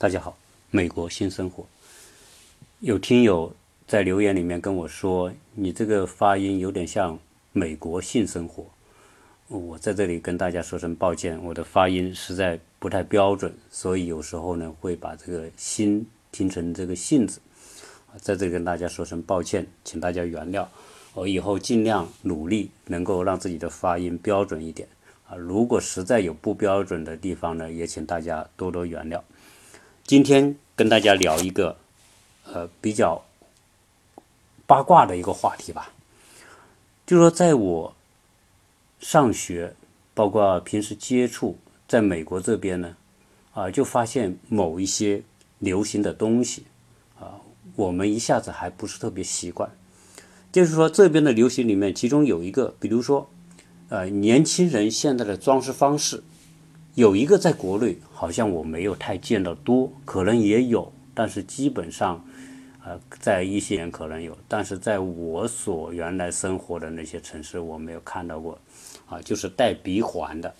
大家好，美国新生活。有听友在留言里面跟我说，你这个发音有点像美国性生活。我在这里跟大家说声抱歉，我的发音实在不太标准，所以有时候呢会把这个“心”听成这个“性”字。在这里跟大家说声抱歉，请大家原谅。我以后尽量努力，能够让自己的发音标准一点啊。如果实在有不标准的地方呢，也请大家多多原谅。今天跟大家聊一个，呃，比较八卦的一个话题吧。就说在我上学，包括平时接触，在美国这边呢，啊，就发现某一些流行的东西，啊，我们一下子还不是特别习惯。就是说，这边的流行里面，其中有一个，比如说，呃，年轻人现在的装饰方式。有一个在国内，好像我没有太见到多，可能也有，但是基本上，呃，在一些人可能有，但是在我所原来生活的那些城市，我没有看到过，啊，就是戴鼻环的。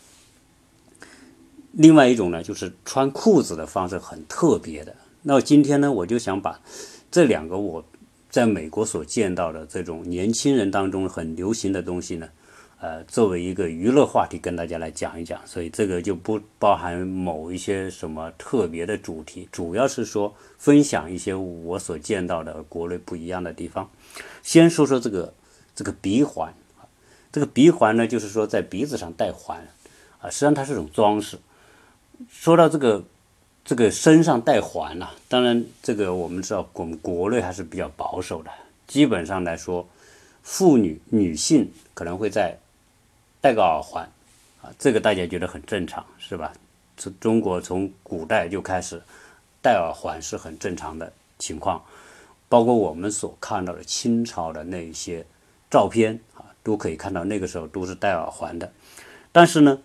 另外一种呢，就是穿裤子的方式很特别的。那今天呢，我就想把这两个我在美国所见到的这种年轻人当中很流行的东西呢。呃，作为一个娱乐话题跟大家来讲一讲，所以这个就不包含某一些什么特别的主题，主要是说分享一些我所见到的国内不一样的地方。先说说这个这个鼻环，这个鼻环呢，就是说在鼻子上戴环啊，实际上它是种装饰。说到这个这个身上戴环呐，当然这个我们知道我们国内还是比较保守的，基本上来说，妇女女性可能会在。戴个耳环，啊，这个大家觉得很正常，是吧？从中国从古代就开始戴耳环是很正常的情况，包括我们所看到的清朝的那些照片啊，都可以看到那个时候都是戴耳环的。但是呢，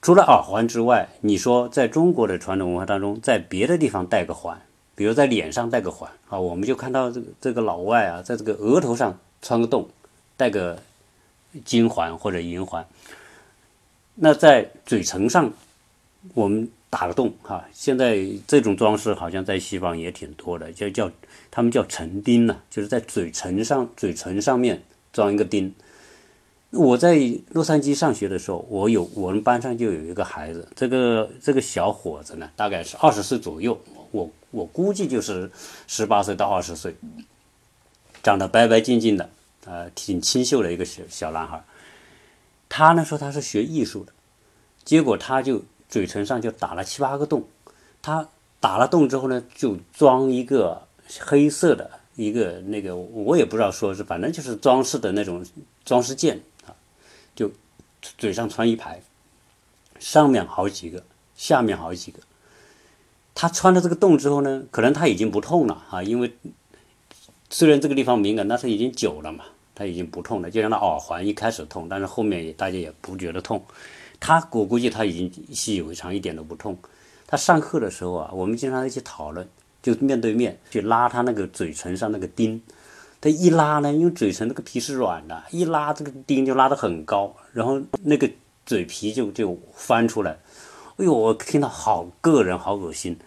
除了耳环之外，你说在中国的传统文化当中，在别的地方戴个环，比如在脸上戴个环啊，我们就看到这个这个老外啊，在这个额头上穿个洞，戴个。金环或者银环，那在嘴唇上我们打个洞哈。现在这种装饰好像在西方也挺多的，就叫他们叫唇钉呢，就是在嘴唇上嘴唇上面装一个钉。我在洛杉矶上学的时候，我有我们班上就有一个孩子，这个这个小伙子呢，大概是二十岁左右，我我估计就是十八岁到二十岁，长得白白净净的。呃，挺清秀的一个小小男孩，他呢说他是学艺术的，结果他就嘴唇上就打了七八个洞，他打了洞之后呢，就装一个黑色的一个那个，我也不知道说是，反正就是装饰的那种装饰件啊，就嘴上穿一排，上面好几个，下面好几个，他穿了这个洞之后呢，可能他已经不痛了啊，因为虽然这个地方敏感，但是已经久了嘛。他已经不痛了，就像那耳环一开始痛，但是后面也大家也不觉得痛。他我估计他已经习以为常，一点都不痛。他上课的时候啊，我们经常一起讨论，就面对面去拉他那个嘴唇上那个钉。他一拉呢，因为嘴唇那个皮是软的，一拉这个钉就拉得很高，然后那个嘴皮就就翻出来。哎呦，我听到好硌人，好恶心。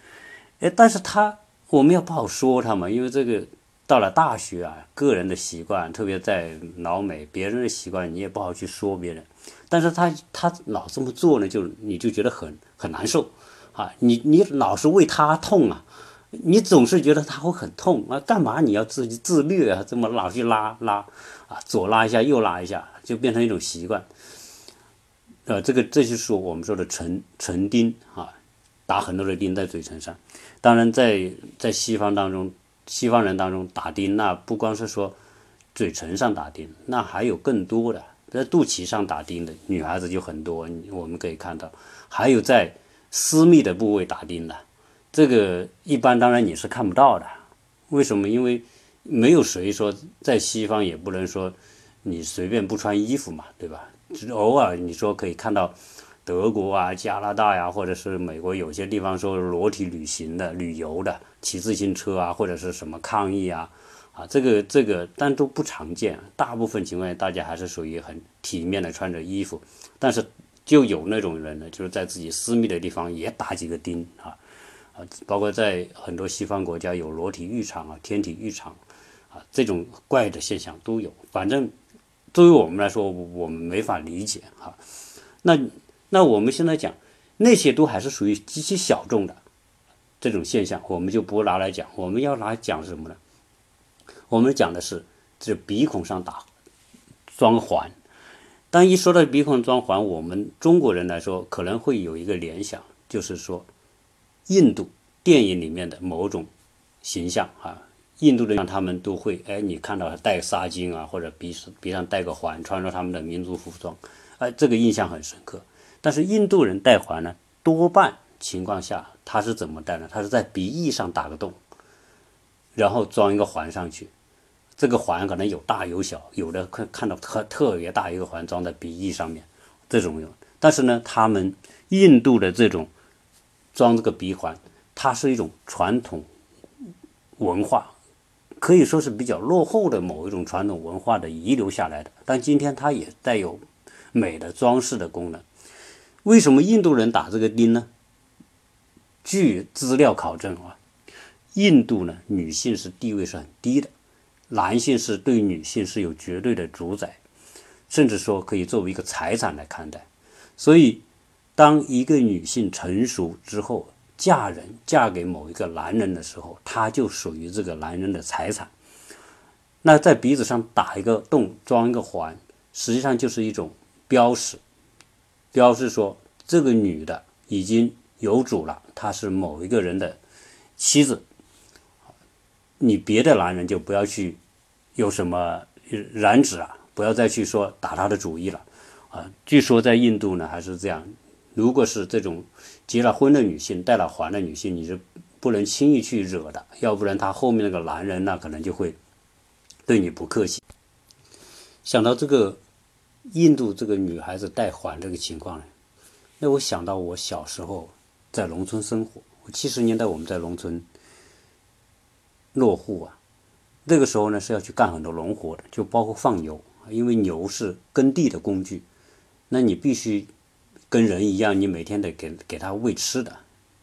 哎，但是他我们要不好说他嘛，因为这个。到了大学啊，个人的习惯，特别在老美，别人的习惯你也不好去说别人。但是他他老这么做呢，就你就觉得很很难受啊！你你老是为他痛啊，你总是觉得他会很痛啊，干嘛你要自己自虐啊？这么老去拉拉啊，左拉一下，右拉一下，就变成一种习惯。呃，这个这就是我们说的唇唇钉啊，打很多的钉在嘴唇上。当然，在在西方当中。西方人当中打钉，那不光是说嘴唇上打钉，那还有更多的，在肚脐上打钉的女孩子就很多，我们可以看到，还有在私密的部位打钉的，这个一般当然你是看不到的。为什么？因为没有谁说在西方也不能说你随便不穿衣服嘛，对吧？只是偶尔你说可以看到德国啊、加拿大呀，或者是美国有些地方说裸体旅行的、旅游的。骑自行车啊，或者是什么抗议啊，啊，这个这个，但都不常见。大部分情况下，大家还是属于很体面的穿着衣服。但是就有那种人呢，就是在自己私密的地方也打几个钉啊，啊，包括在很多西方国家有裸体浴场啊、天体浴场啊，这种怪的现象都有。反正作为我们来说，我们没法理解哈。那那我们现在讲那些都还是属于极其小众的这种现象，我们就不拿来讲。我们要拿来讲什么呢？我们讲的是这鼻孔上打装环。当一说到鼻孔装环，我们中国人来说可能会有一个联想，就是说印度电影里面的某种形象啊。印度人他们都会哎，你看到他戴纱巾啊，或者鼻鼻上戴个环，穿着他们的民族服装，哎，这个印象很深刻。但是印度人戴环呢，多半情况下他是怎么戴呢？他是在鼻翼上打个洞，然后装一个环上去。这个环可能有大有小，有的看看到特特别大一个环装在鼻翼上面，这种用。但是呢，他们印度的这种装这个鼻环，它是一种传统文化，可以说是比较落后的某一种传统文化的遗留下来的。但今天它也带有美的装饰的功能。为什么印度人打这个钉呢？据资料考证啊，印度呢女性是地位是很低的。男性是对女性是有绝对的主宰，甚至说可以作为一个财产来看待。所以，当一个女性成熟之后嫁人，嫁给某一个男人的时候，她就属于这个男人的财产。那在鼻子上打一个洞，装一个环，实际上就是一种标识，标示说这个女的已经有主了，她是某一个人的妻子。你别的男人就不要去有什么染指啊，不要再去说打她的主意了啊。据说在印度呢还是这样，如果是这种结了婚的女性戴了环的女性，你是不能轻易去惹的，要不然他后面那个男人那可能就会对你不客气。想到这个印度这个女孩子戴环这个情况呢，那我想到我小时候在农村生活，七十年代我们在农村。落户啊，那个时候呢是要去干很多农活的，就包括放牛，因为牛是耕地的工具，那你必须跟人一样，你每天得给给它喂吃的，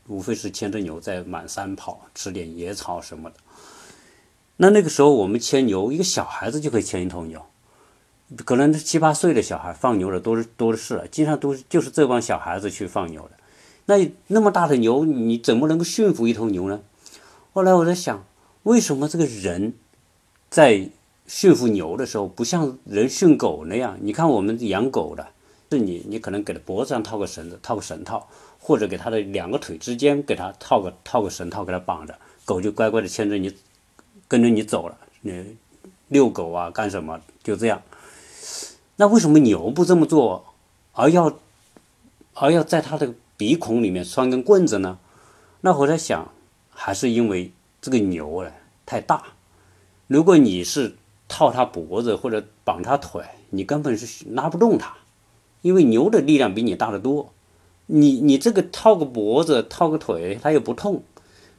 无非是牵着牛在满山跑，吃点野草什么的。那那个时候我们牵牛，一个小孩子就可以牵一头牛，可能七八岁的小孩放牛的多多的是，经常都是就是这帮小孩子去放牛的。那那么大的牛，你怎么能够驯服一头牛呢？后来我在想。为什么这个人在驯服牛的时候不像人驯狗那样？你看我们养狗的，是你你可能给它脖子上套个绳子，套个绳套，或者给它的两个腿之间给它套个套个绳套给它绑着，狗就乖乖的牵着你跟着你走了。你遛狗啊干什么？就这样。那为什么牛不这么做，而要而要在它的鼻孔里面拴根棍子呢？那我在想，还是因为。这个牛呢太大，如果你是套它脖子或者绑它腿，你根本是拉不动它，因为牛的力量比你大得多。你你这个套个脖子套个腿，它又不痛，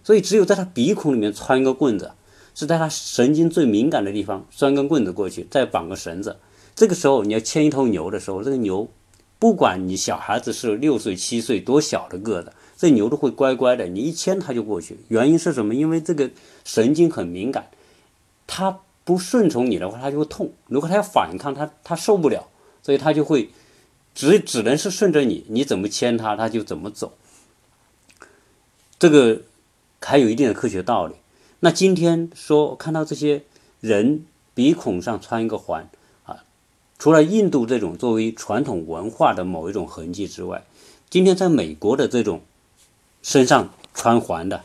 所以只有在它鼻孔里面穿一个棍子，是在它神经最敏感的地方拴根棍子过去，再绑个绳子。这个时候你要牵一头牛的时候，这个牛不管你小孩子是六岁七岁多小的个子。这牛都会乖乖的，你一牵它就过去。原因是什么？因为这个神经很敏感，它不顺从你的话，它就会痛。如果它要反抗，它它受不了，所以它就会只只能是顺着你，你怎么牵它，它就怎么走。这个还有一定的科学道理。那今天说看到这些人鼻孔上穿一个环，除了印度这种作为传统文化的某一种痕迹之外，今天在美国的这种。身上穿环的，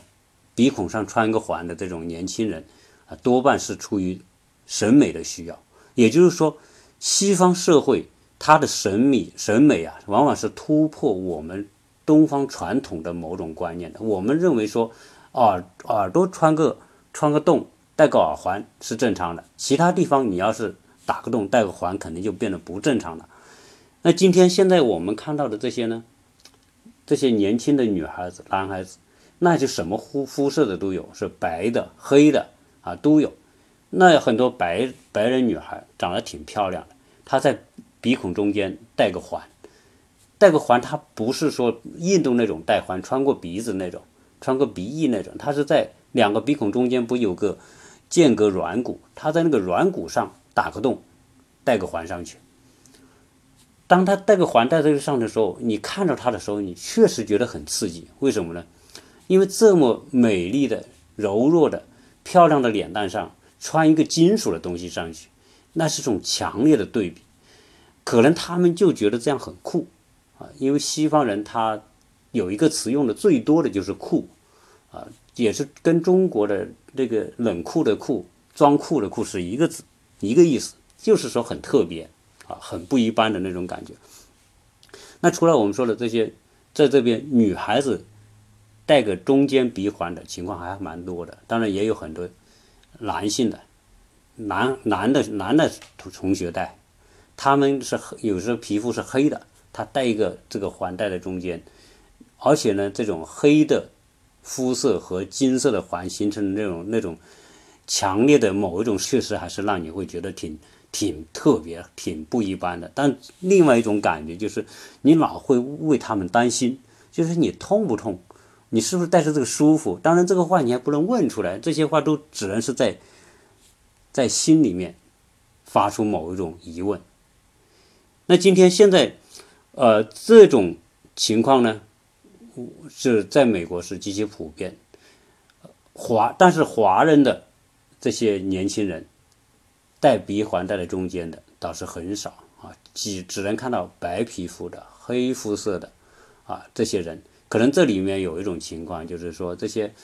鼻孔上穿个环的这种年轻人，啊，多半是出于审美的需要。也就是说，西方社会它的审美审美啊，往往是突破我们东方传统的某种观念的。我们认为说，耳耳朵穿个穿个洞，戴个耳环是正常的。其他地方你要是打个洞戴个环，肯定就变得不正常了。那今天现在我们看到的这些呢？这些年轻的女孩子、男孩子，那就什么肤肤色的都有，是白的、黑的啊都有。那很多白白人女孩长得挺漂亮的，她在鼻孔中间戴个环，戴个环，她不是说印度那种戴环穿过鼻子那种，穿过鼻翼那种，它是在两个鼻孔中间不有个间隔软骨，它在那个软骨上打个洞，戴个环上去。当他戴个环戴在这上的时候，你看着他的时候，你确实觉得很刺激。为什么呢？因为这么美丽的、柔弱的、漂亮的脸蛋上穿一个金属的东西上去，那是种强烈的对比。可能他们就觉得这样很酷啊，因为西方人他有一个词用的最多的就是酷啊，也是跟中国的这个冷酷的酷、装酷的酷是一个字一个意思，就是说很特别。啊，很不一般的那种感觉。那除了我们说的这些，在这边女孩子戴个中间鼻环的情况还蛮多的，当然也有很多男性的男男的男的同学戴，他们是有时候皮肤是黑的，他戴一个这个环戴在中间，而且呢，这种黑的肤色和金色的环形成的那种那种强烈的某一种，确实还是让你会觉得挺。挺特别，挺不一般的。但另外一种感觉就是，你老会为他们担心，就是你痛不痛，你是不是带着这个舒服？当然，这个话你还不能问出来，这些话都只能是在在心里面发出某一种疑问。那今天现在，呃，这种情况呢，是在美国是极其普遍，华但是华人的这些年轻人。戴鼻环戴在中间的倒是很少啊，只只能看到白皮肤的、黑肤色的啊这些人。可能这里面有一种情况，就是说这些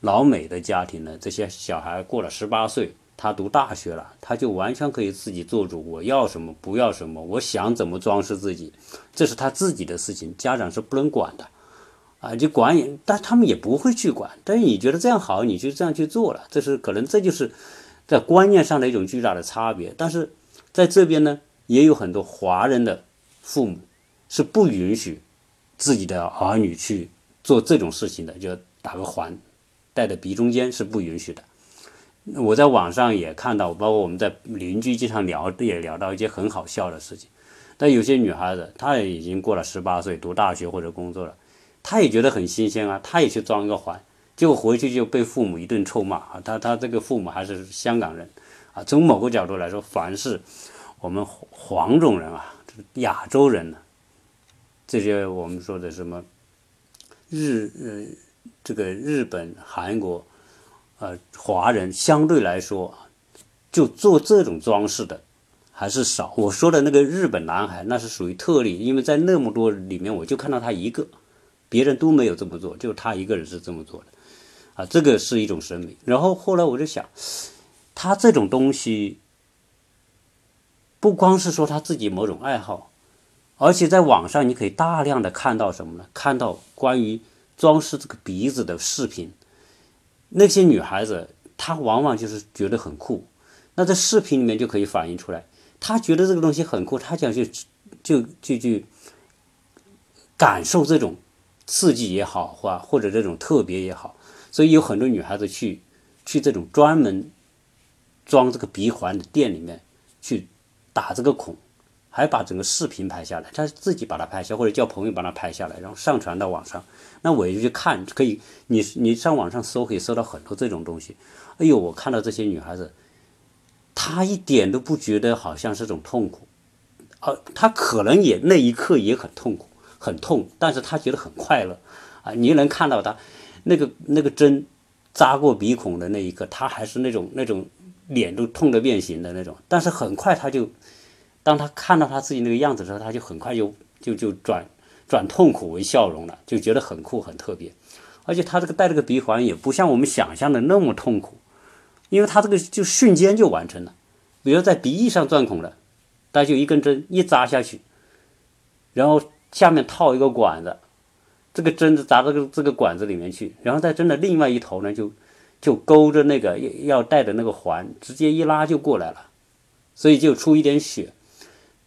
老美的家庭呢，这些小孩过了十八岁，他读大学了，他就完全可以自己做主，我要什么不要什么，我想怎么装饰自己，这是他自己的事情，家长是不能管的啊，就管也，但他们也不会去管。但是你觉得这样好，你就这样去做了，这是可能，这就是。在观念上的一种巨大的差别，但是在这边呢，也有很多华人的父母是不允许自己的儿女去做这种事情的，就打个环戴在鼻中间是不允许的。我在网上也看到，包括我们在邻居经常聊，也聊到一些很好笑的事情。但有些女孩子，她也已经过了十八岁，读大学或者工作了，他也觉得很新鲜啊，他也去装一个环。结果回去就被父母一顿臭骂啊！他他这个父母还是香港人，啊，从某个角度来说，凡是我们黄种人啊，亚洲人呢，这些我们说的什么日呃这个日本、韩国呃华人，相对来说就做这种装饰的还是少。我说的那个日本男孩，那是属于特例，因为在那么多里面，我就看到他一个，别人都没有这么做，就他一个人是这么做的。啊，这个是一种审美。然后后来我就想，他这种东西不光是说他自己某种爱好，而且在网上你可以大量的看到什么呢？看到关于装饰这个鼻子的视频。那些女孩子她往往就是觉得很酷，那在视频里面就可以反映出来，她觉得这个东西很酷，她想去就就去感受这种刺激也好，或或者这种特别也好。所以有很多女孩子去，去这种专门装这个鼻环的店里面去打这个孔，还把整个视频拍下来，她自己把它拍下，或者叫朋友把它拍下来，然后上传到网上。那我就去看，可以，你你上网上搜可以搜到很多这种东西。哎呦，我看到这些女孩子，她一点都不觉得好像是种痛苦，呃，她可能也那一刻也很痛苦，很痛，但是他觉得很快乐啊，你能看到他。那个那个针扎过鼻孔的那一刻，他还是那种那种脸都痛得变形的那种。但是很快他就，当他看到他自己那个样子的时候，他就很快就就就转转痛苦为笑容了，就觉得很酷很特别。而且他这个戴这个鼻环也不像我们想象的那么痛苦，因为他这个就瞬间就完成了。比如在鼻翼上钻孔了，他就一根针一扎下去，然后下面套一个管子。这个针子扎到这个这个管子里面去，然后在针的另外一头呢，就就勾着那个要带的那个环，直接一拉就过来了，所以就出一点血。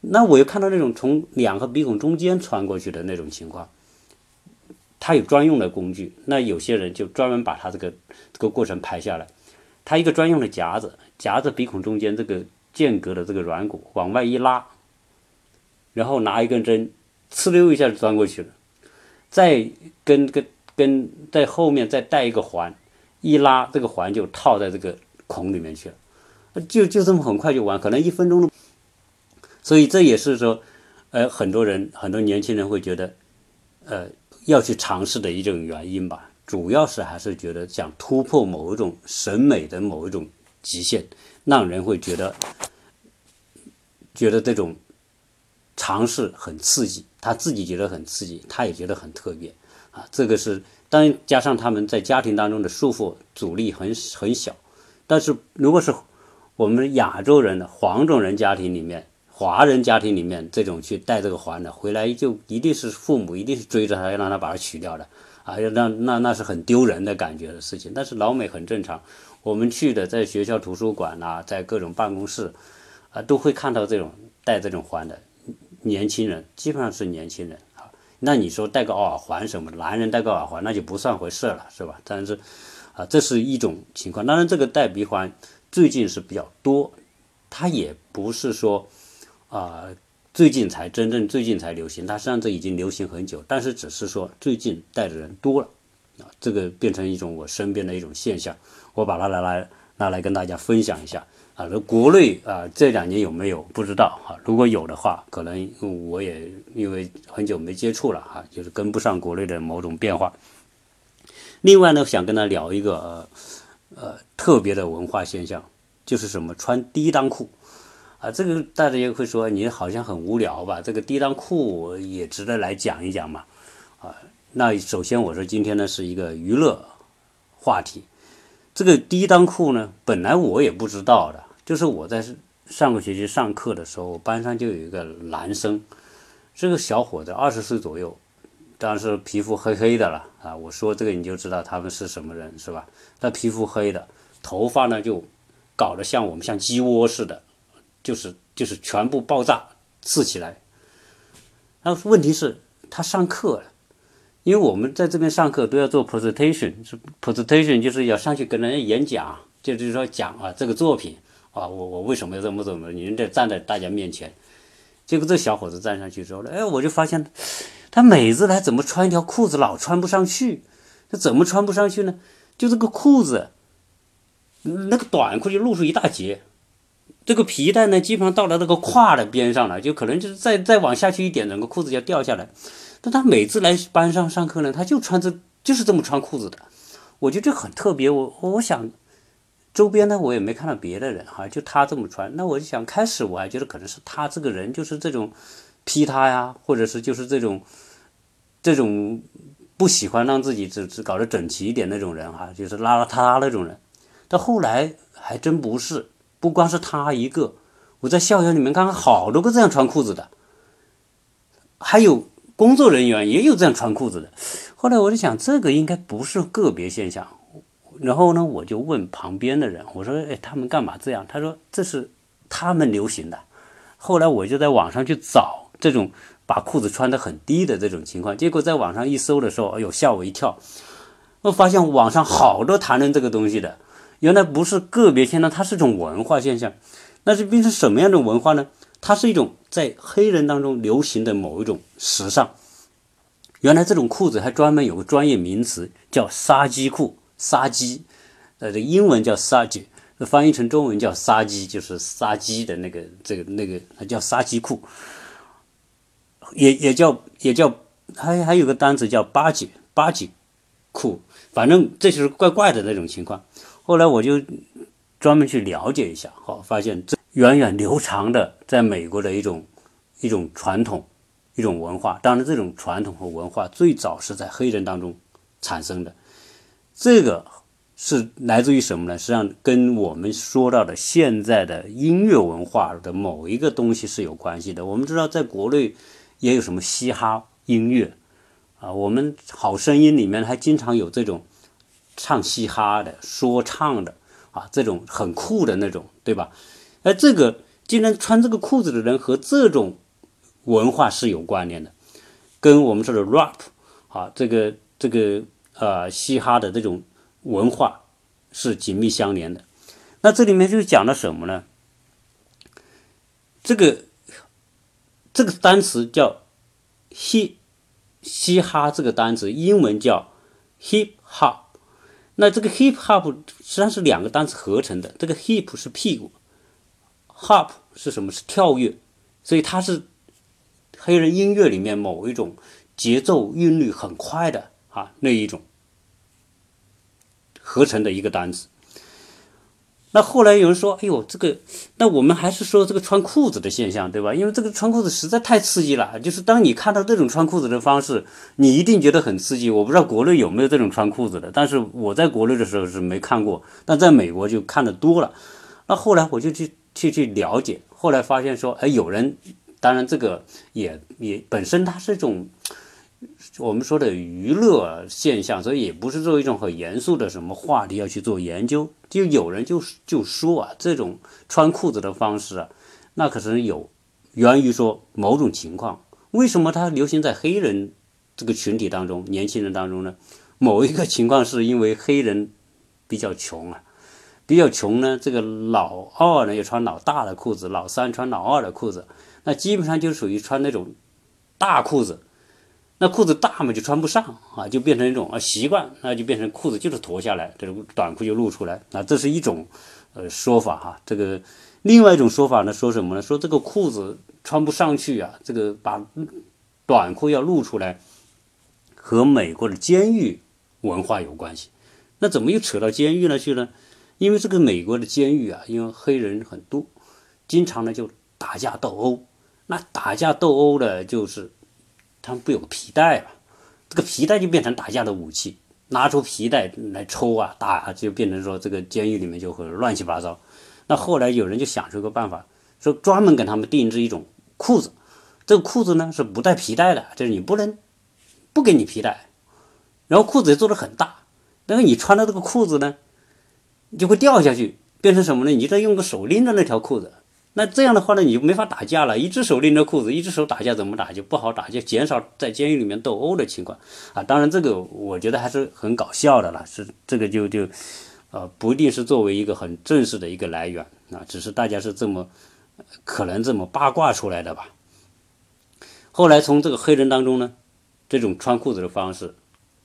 那我又看到那种从两个鼻孔中间穿过去的那种情况，他有专用的工具，那有些人就专门把他这个这个过程拍下来，他一个专用的夹子夹着鼻孔中间这个间隔的这个软骨往外一拉，然后拿一根针呲溜一下就钻过去了。再跟个跟在后面再带一个环，一拉这个环就套在这个孔里面去了，就就这么很快就完，可能一分钟都。所以这也是说，呃，很多人很多年轻人会觉得，呃，要去尝试的一种原因吧。主要是还是觉得想突破某一种审美的某一种极限，让人会觉得觉得这种尝试很刺激，他自己觉得很刺激，他也觉得很特别啊。这个是当加上他们在家庭当中的束缚阻力很很小，但是如果是我们亚洲人的黄种人家庭里面。华人家庭里面，这种去戴这个环的，回来就一定是父母一定是追着他，要让他把它取掉的，啊，要让那那是很丢人的感觉的事情。但是老美很正常，我们去的在学校图书馆呐，在各种办公室，啊，都会看到这种戴这种环的年轻人，基本上是年轻人啊。那你说戴个耳环什么，男人戴个耳环那就不算回事了，是吧？但是啊，这是一种情况。当然，这个戴鼻环最近是比较多，它也不是说。啊，最近才真正最近才流行，它实际上这已经流行很久，但是只是说最近戴的人多了，啊，这个变成一种我身边的一种现象，我把它拿来拿来跟大家分享一下啊。那国内啊这两年有没有不知道哈？如果有的话，可能我也因为很久没接触了哈，就是跟不上国内的某种变化。另外呢，想跟他聊一个呃呃特别的文化现象，就是什么穿低裆裤。啊，这个大家也会说你好像很无聊吧？这个低裆裤也值得来讲一讲嘛。啊，那首先我说今天呢是一个娱乐话题。这个低裆裤呢，本来我也不知道的，就是我在上个学期上课的时候，班上就有一个男生，这个小伙子二十岁左右，当然是皮肤黑黑的了啊。我说这个你就知道他们是什么人是吧？他皮肤黑的，头发呢就搞得像我们像鸡窝似的。就是就是全部爆炸刺起来，那问题是，他上课，因为我们在这边上课都要做 presentation，presentation 就是要上去跟人家演讲，就是说讲啊这个作品啊，我我为什么要这么怎么，你得站在大家面前。结果这小伙子站上去之后呢，哎，我就发现他每次来怎么穿一条裤子老穿不上去，他怎么穿不上去呢？就这个裤子，那个短裤就露出一大截。这个皮带呢，基本上到了那个胯的边上了，就可能就是再再往下去一点，整个裤子就掉下来。但他每次来班上上课呢，他就穿这就是这么穿裤子的。我觉得这很特别。我我想周边呢，我也没看到别的人哈，就他这么穿。那我就想，开始我还觉得可能是他这个人就是这种批他呀，或者是就是这种这种不喜欢让自己只只搞得整齐一点那种人哈，就是邋邋遢遢那种人。到后来还真不是。不光是他一个，我在校园里面看到好多个这样穿裤子的，还有工作人员也有这样穿裤子的。后来我就想，这个应该不是个别现象。然后呢，我就问旁边的人，我说：“哎，他们干嘛这样？”他说：“这是他们流行的。”后来我就在网上去找这种把裤子穿得很低的这种情况，结果在网上一搜的时候，哎呦，吓我一跳！我发现网上好多谈论这个东西的。原来不是个别现象，它是一种文化现象。那是变成什么样的文化呢？它是一种在黑人当中流行的某一种时尚。原来这种裤子还专门有个专业名词叫“杀鸡裤”，杀鸡，呃，这英文叫“杀鸡”，翻译成中文叫“杀鸡”，就是杀鸡的那个这个那个，它叫杀鸡裤，也也叫也叫还还有个单词叫“八几八几裤”，反正这就是怪怪的那种情况。后来我就专门去了解一下，好，发现这源远流长的在美国的一种一种传统，一种文化。当然，这种传统和文化最早是在黑人当中产生的。这个是来自于什么呢？实际上跟我们说到的现在的音乐文化的某一个东西是有关系的。我们知道，在国内也有什么嘻哈音乐啊，我们好声音里面还经常有这种。唱嘻哈的、说唱的啊，这种很酷的那种，对吧？而这个竟然穿这个裤子的人和这种文化是有关联的，跟我们说的 rap 啊，这个这个呃嘻哈的这种文化是紧密相连的。那这里面就讲了什么呢？这个这个单词叫嘻嘻哈，这个单词英文叫 hip hop。那这个 hip hop 实际上是两个单词合成的，这个 hip 是屁股，hop 是什么？是跳跃，所以它是黑人音乐里面某一种节奏韵律很快的啊那一种合成的一个单词。那后来有人说：“哎呦，这个，那我们还是说这个穿裤子的现象，对吧？因为这个穿裤子实在太刺激了。就是当你看到这种穿裤子的方式，你一定觉得很刺激。我不知道国内有没有这种穿裤子的，但是我在国内的时候是没看过，但在美国就看的多了。那后来我就去去去了解，后来发现说，哎，有人，当然这个也也本身它是一种。”我们说的娱乐现象，所以也不是作为一种很严肃的什么话题要去做研究。就有人就就说啊，这种穿裤子的方式啊，那可是有源于说某种情况。为什么它流行在黑人这个群体当中、年轻人当中呢？某一个情况是因为黑人比较穷啊，比较穷呢，这个老二呢要穿老大的裤子，老三穿老二的裤子，那基本上就属于穿那种大裤子。那裤子大嘛就穿不上啊，就变成一种啊习惯，那就变成裤子就是脱下来，这种短裤就露出来啊，这是一种呃说法哈。这个另外一种说法呢，说什么呢？说这个裤子穿不上去啊，这个把短裤要露出来，和美国的监狱文化有关系。那怎么又扯到监狱了去了？因为这个美国的监狱啊，因为黑人很多，经常呢就打架斗殴。那打架斗殴的就是。他们不有个皮带嘛？这个皮带就变成打架的武器，拿出皮带来抽啊打啊，就变成说这个监狱里面就会乱七八糟。那后来有人就想出一个办法，说专门给他们定制一种裤子，这个裤子呢是不带皮带的，就是你不能不给你皮带，然后裤子也做的很大，但是你穿的这个裤子呢，你就会掉下去，变成什么呢？你再用个手拎着那条裤子。那这样的话呢，你就没法打架了。一只手拎着裤子，一只手打架怎么打就不好打，就减少在监狱里面斗殴的情况啊。当然，这个我觉得还是很搞笑的了。是这个就就，呃，不一定是作为一个很正式的一个来源啊，只是大家是这么可能这么八卦出来的吧。后来从这个黑人当中呢，这种穿裤子的方式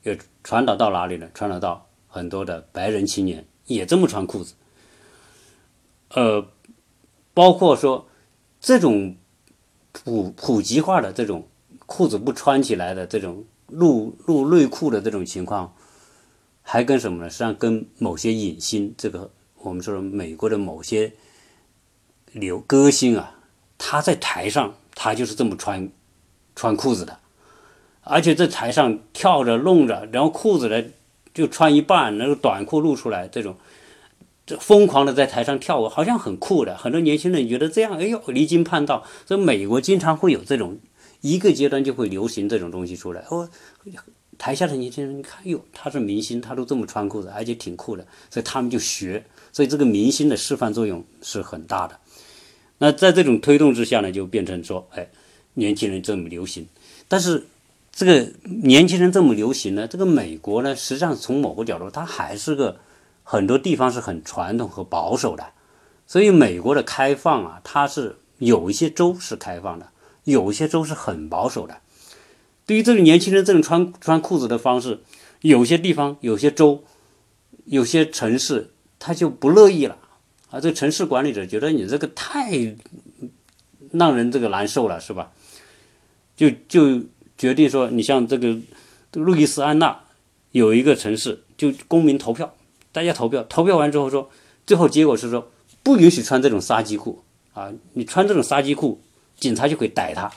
又传导到哪里呢？传导到很多的白人青年也这么穿裤子，呃。包括说，这种普普及化的这种裤子不穿起来的这种露露内裤的这种情况，还跟什么呢？实际上跟某些影星，这个我们说美国的某些流歌星啊，他在台上他就是这么穿穿裤子的，而且在台上跳着弄着，然后裤子呢就穿一半，那个短裤露出来这种。这疯狂的在台上跳舞，好像很酷的。很多年轻人觉得这样，哎呦，离经叛道。所以美国经常会有这种，一个阶段就会流行这种东西出来。哦，台下的年轻人，你看，哟，他是明星，他都这么穿裤子，而且挺酷的，所以他们就学。所以这个明星的示范作用是很大的。那在这种推动之下呢，就变成说，哎，年轻人这么流行。但是这个年轻人这么流行呢，这个美国呢，实际上从某个角度，它还是个。很多地方是很传统和保守的，所以美国的开放啊，它是有一些州是开放的，有一些州是很保守的。对于这个年轻人这种穿穿裤子的方式，有些地方、有些州、有些城市他就不乐意了啊。这个城市管理者觉得你这个太让人这个难受了，是吧？就就决定说，你像这个路易斯安那有一个城市，就公民投票。大家投票，投票完之后说，最后结果是说不允许穿这种杀鸡裤啊！你穿这种杀鸡裤，警察就可以逮他，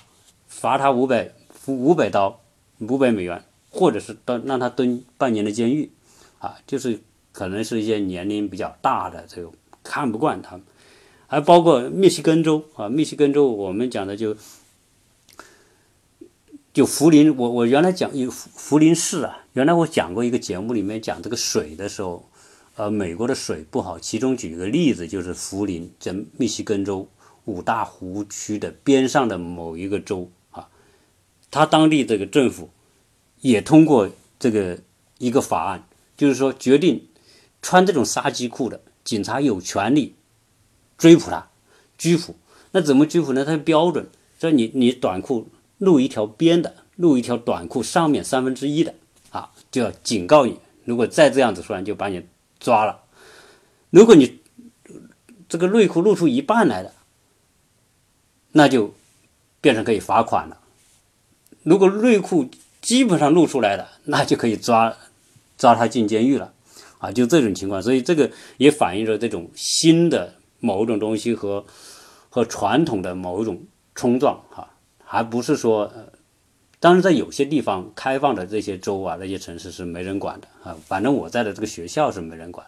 罚他五百五百刀，五百美元，或者是蹲让他蹲半年的监狱啊！就是可能是一些年龄比较大的这个看不惯他们，还包括密西根州啊，密西根州我们讲的就就福林，我我原来讲有福福林市啊，原来我讲过一个节目里面讲这个水的时候。呃，美国的水不好，其中举一个例子，就是福林，在密西根州五大湖区的边上的某一个州啊，他当地这个政府也通过这个一个法案，就是说决定穿这种杀鸡裤的警察有权利追捕他，拘捕。那怎么拘捕呢？它标准，说你你短裤露一条边的，露一条短裤上面三分之一的啊，就要警告你，如果再这样子说，就把你抓了。如果你这个内裤露出一半来了，那就变成可以罚款了。如果内裤基本上露出来了，那就可以抓抓他进监狱了。啊，就这种情况，所以这个也反映着这种新的某一种东西和和传统的某一种冲撞，哈，还不是说，当然在有些地方开放的这些州啊，那些城市是没人管的啊。反正我在的这个学校是没人管。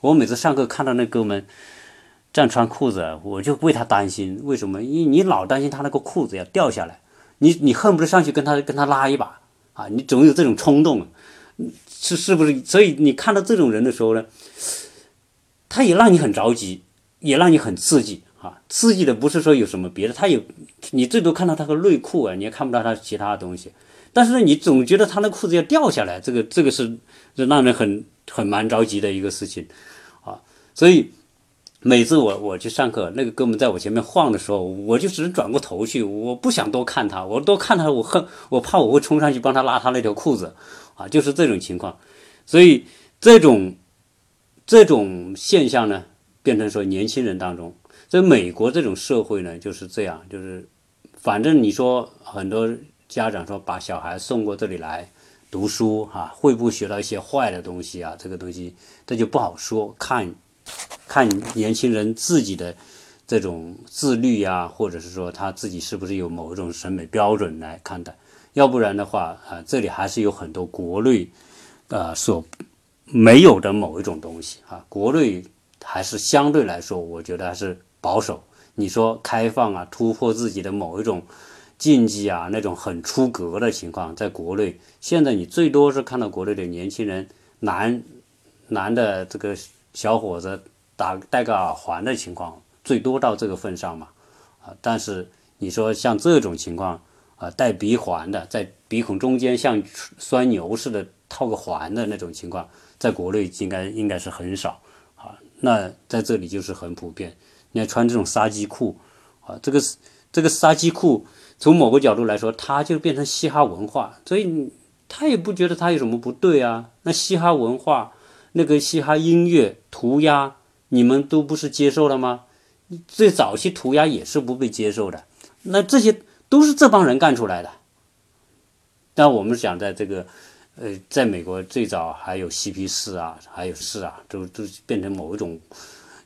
我每次上课看到那哥们这样穿裤子，我就为他担心。为什么？你你老担心他那个裤子要掉下来，你你恨不得上去跟他跟他拉一把啊！你总有这种冲动。是是不是？所以你看到这种人的时候呢，他也让你很着急，也让你很刺激啊！刺激的不是说有什么别的，他有你最多看到他的内裤啊，你也看不到他其他的东西。但是，你总觉得他那裤子要掉下来，这个这个是是让人很很蛮着急的一个事情啊！所以每次我我去上课，那个哥们在我前面晃的时候，我就只能转过头去，我不想多看他，我多看他，我恨我怕我会冲上去帮他拉他那条裤子。啊，就是这种情况，所以这种这种现象呢，变成说年轻人当中，在美国这种社会呢就是这样，就是反正你说很多家长说把小孩送过这里来读书哈，会不会学到一些坏的东西啊？这个东西这就不好说，看看年轻人自己的这种自律呀，或者是说他自己是不是有某一种审美标准来看待。要不然的话，啊，这里还是有很多国内，呃，所没有的某一种东西啊。国内还是相对来说，我觉得还是保守。你说开放啊，突破自己的某一种禁忌啊，那种很出格的情况，在国内现在你最多是看到国内的年轻人，男男的这个小伙子打戴个耳环的情况，最多到这个份上嘛，啊，但是你说像这种情况。啊，戴鼻环的，在鼻孔中间像拴牛似的套个环的那种情况，在国内应该应该是很少啊。那在这里就是很普遍。你要穿这种杀鸡裤啊，这个这个杀鸡裤，从某个角度来说，它就变成嘻哈文化，所以他也不觉得他有什么不对啊。那嘻哈文化，那个嘻哈音乐涂鸦，你们都不是接受了吗？最早期涂鸦也是不被接受的。那这些。都是这帮人干出来的。但我们想在这个，呃，在美国最早还有嬉皮士啊，还有士啊，都都变成某一种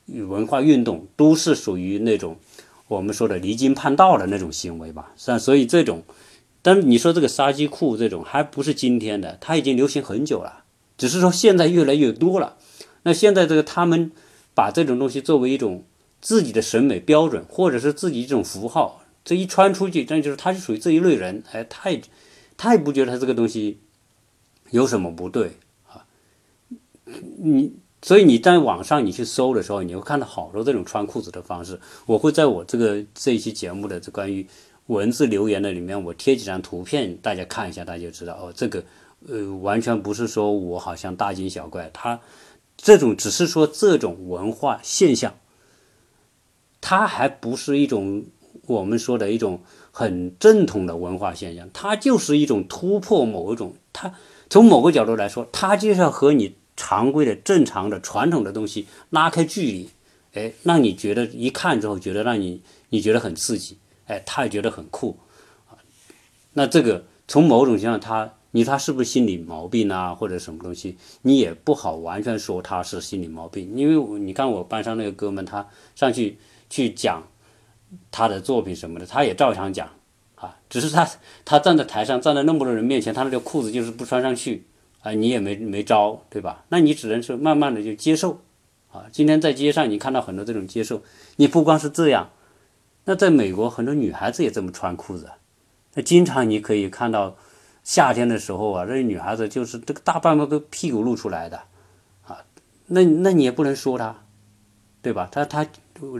文化运动，都是属于那种我们说的离经叛道的那种行为吧。像所以这种，但你说这个杀鸡裤这种还不是今天的，它已经流行很久了，只是说现在越来越多了。那现在这个他们把这种东西作为一种自己的审美标准，或者是自己一种符号。这一穿出去，那就是他是属于这一类人，哎，他也他也不觉得他这个东西有什么不对啊。你所以你在网上你去搜的时候，你会看到好多这种穿裤子的方式。我会在我这个这一期节目的这关于文字留言的里面，我贴几张图片，大家看一下，大家就知道哦，这个呃完全不是说我好像大惊小怪，他这种只是说这种文化现象，它还不是一种。我们说的一种很正统的文化现象，它就是一种突破某一种，它从某个角度来说，它就是要和你常规的、正常的、传统的东西拉开距离，哎，让你觉得一看之后觉得让你你觉得很刺激，哎，他也觉得很酷。那这个从某种情况，他你他是不是心理毛病啊，或者什么东西，你也不好完全说他是心理毛病，因为你看我班上那个哥们，他上去去讲。他的作品什么的，他也照常讲，啊，只是他他站在台上，站在那么多人面前，他那条裤子就是不穿上去，啊，你也没没招，对吧？那你只能是慢慢的就接受，啊，今天在街上你看到很多这种接受，你不光是这样，那在美国很多女孩子也这么穿裤子，那经常你可以看到夏天的时候啊，这些女孩子就是这个大半个都屁股露出来的，啊，那那你也不能说她，对吧？她她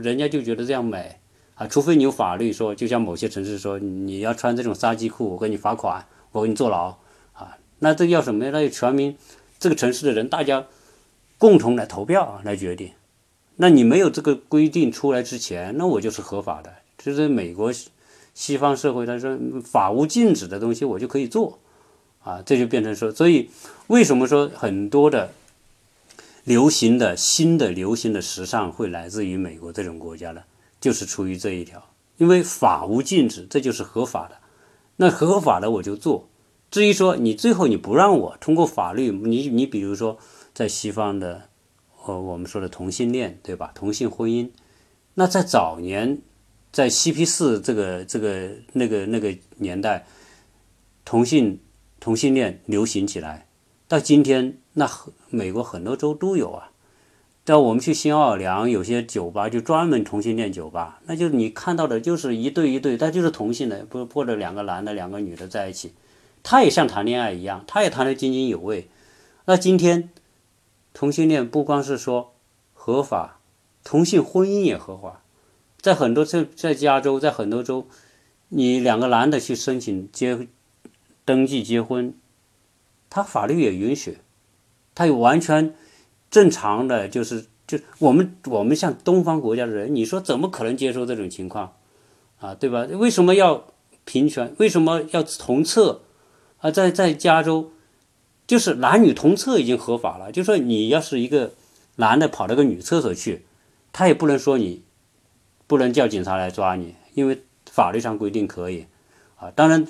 人家就觉得这样美。啊，除非你有法律说，就像某些城市说，你要穿这种杀鸡裤，我给你罚款，我给你坐牢。那这要什么呀？那全民这个城市的人大家共同来投票来决定。那你没有这个规定出来之前，那我就是合法的。就是美国西方社会，他说法无禁止的东西，我就可以做啊，这就变成说，所以为什么说很多的流行的新的流行的时尚会来自于美国这种国家呢？就是出于这一条，因为法无禁止，这就是合法的。那合法的我就做。至于说你最后你不让我通过法律，你你比如说在西方的，呃，我们说的同性恋，对吧？同性婚姻，那在早年，在嬉皮士这个这个那个那个年代，同性同性恋流行起来，到今天，那美国很多州都有啊。到我们去新奥尔良，有些酒吧就专门同性恋酒吧，那就你看到的就是一对一对，他就是同性的，不或者两个男的两个女的在一起。他也像谈恋爱一样，他也谈得津津有味。那今天同性恋不光是说合法，同性婚姻也合法，在很多在在加州，在很多州，你两个男的去申请结登记结婚，他法律也允许，他有完全正常的，就是就我们我们像东方国家的人，你说怎么可能接受这种情况啊？对吧？为什么要平权？为什么要同厕？啊，在在加州，就是男女同厕已经合法了。就说你要是一个男的跑到个女厕所去，他也不能说你不能叫警察来抓你，因为法律上规定可以。啊，当然，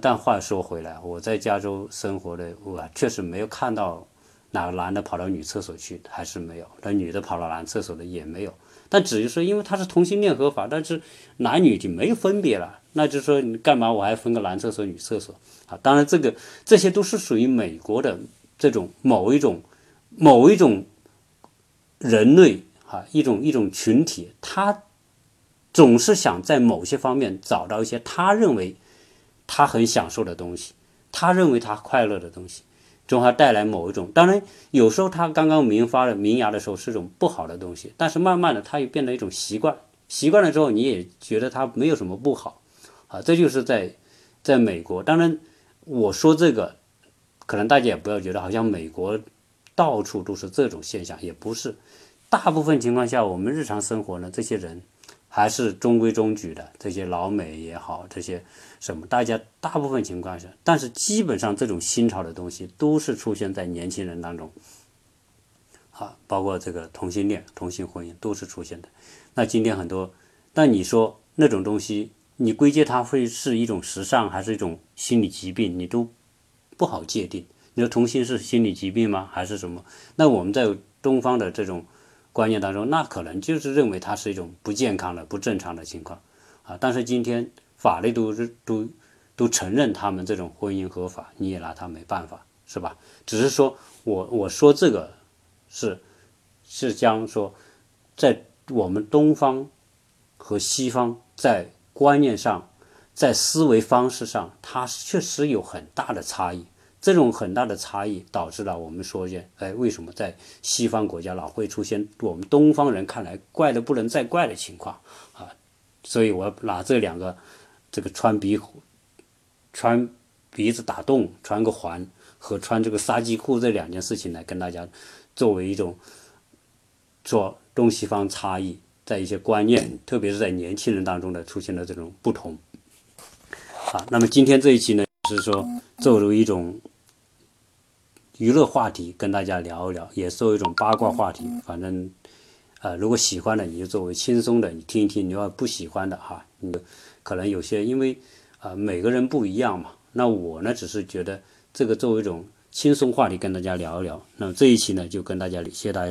但话说回来，我在加州生活的，我确实没有看到哪个男的跑到女厕所去，还是没有；那女的跑到男厕所的也没有。但只是说，因为他是同性恋合法，但是男女就没分别了。那就说你干嘛我还分个男厕所、女厕所啊？当然，这个这些都是属于美国的这种某一种某一种人类啊，一种一种群体，他总是想在某些方面找到一些他认为他很享受的东西，他认为他快乐的东西，中还带来某一种。当然，有时候他刚刚萌发了萌芽的时候是种不好的东西，但是慢慢的，它又变成一种习惯，习惯了之后，你也觉得它没有什么不好。啊，这就是在，在美国。当然，我说这个，可能大家也不要觉得好像美国到处都是这种现象，也不是。大部分情况下，我们日常生活呢，这些人还是中规中矩的。这些老美也好，这些什么，大家大部分情况下，但是基本上这种新潮的东西都是出现在年轻人当中。啊，包括这个同性恋、同性婚姻都是出现的。那今天很多，但你说那种东西。你归结它会是一种时尚，还是一种心理疾病？你都不好界定。你说同性是心理疾病吗？还是什么？那我们在东方的这种观念当中，那可能就是认为它是一种不健康的、不正常的情况啊。但是今天法律都是都都承认他们这种婚姻合法，你也拿他没办法，是吧？只是说我我说这个是是将说在我们东方和西方在。观念上，在思维方式上，它确实有很大的差异。这种很大的差异导致了我们说见，哎，为什么在西方国家老会出现我们东方人看来怪的不能再怪的情况啊？所以我拿这两个，这个穿鼻穿鼻子打洞穿个环和穿这个杀鸡裤这两件事情来跟大家作为一种做东西方差异。在一些观念，特别是在年轻人当中的出现了这种不同。啊，那么今天这一期呢，是说作为一种娱乐话题跟大家聊一聊，也作为一种八卦话题。反正，呃，如果喜欢的你就作为轻松的你听一听，你要不喜欢的哈，你可能有些因为啊每个人不一样嘛。那我呢，只是觉得这个作为一种轻松话题跟大家聊一聊。那么这一期呢，就跟大家谢谢大家。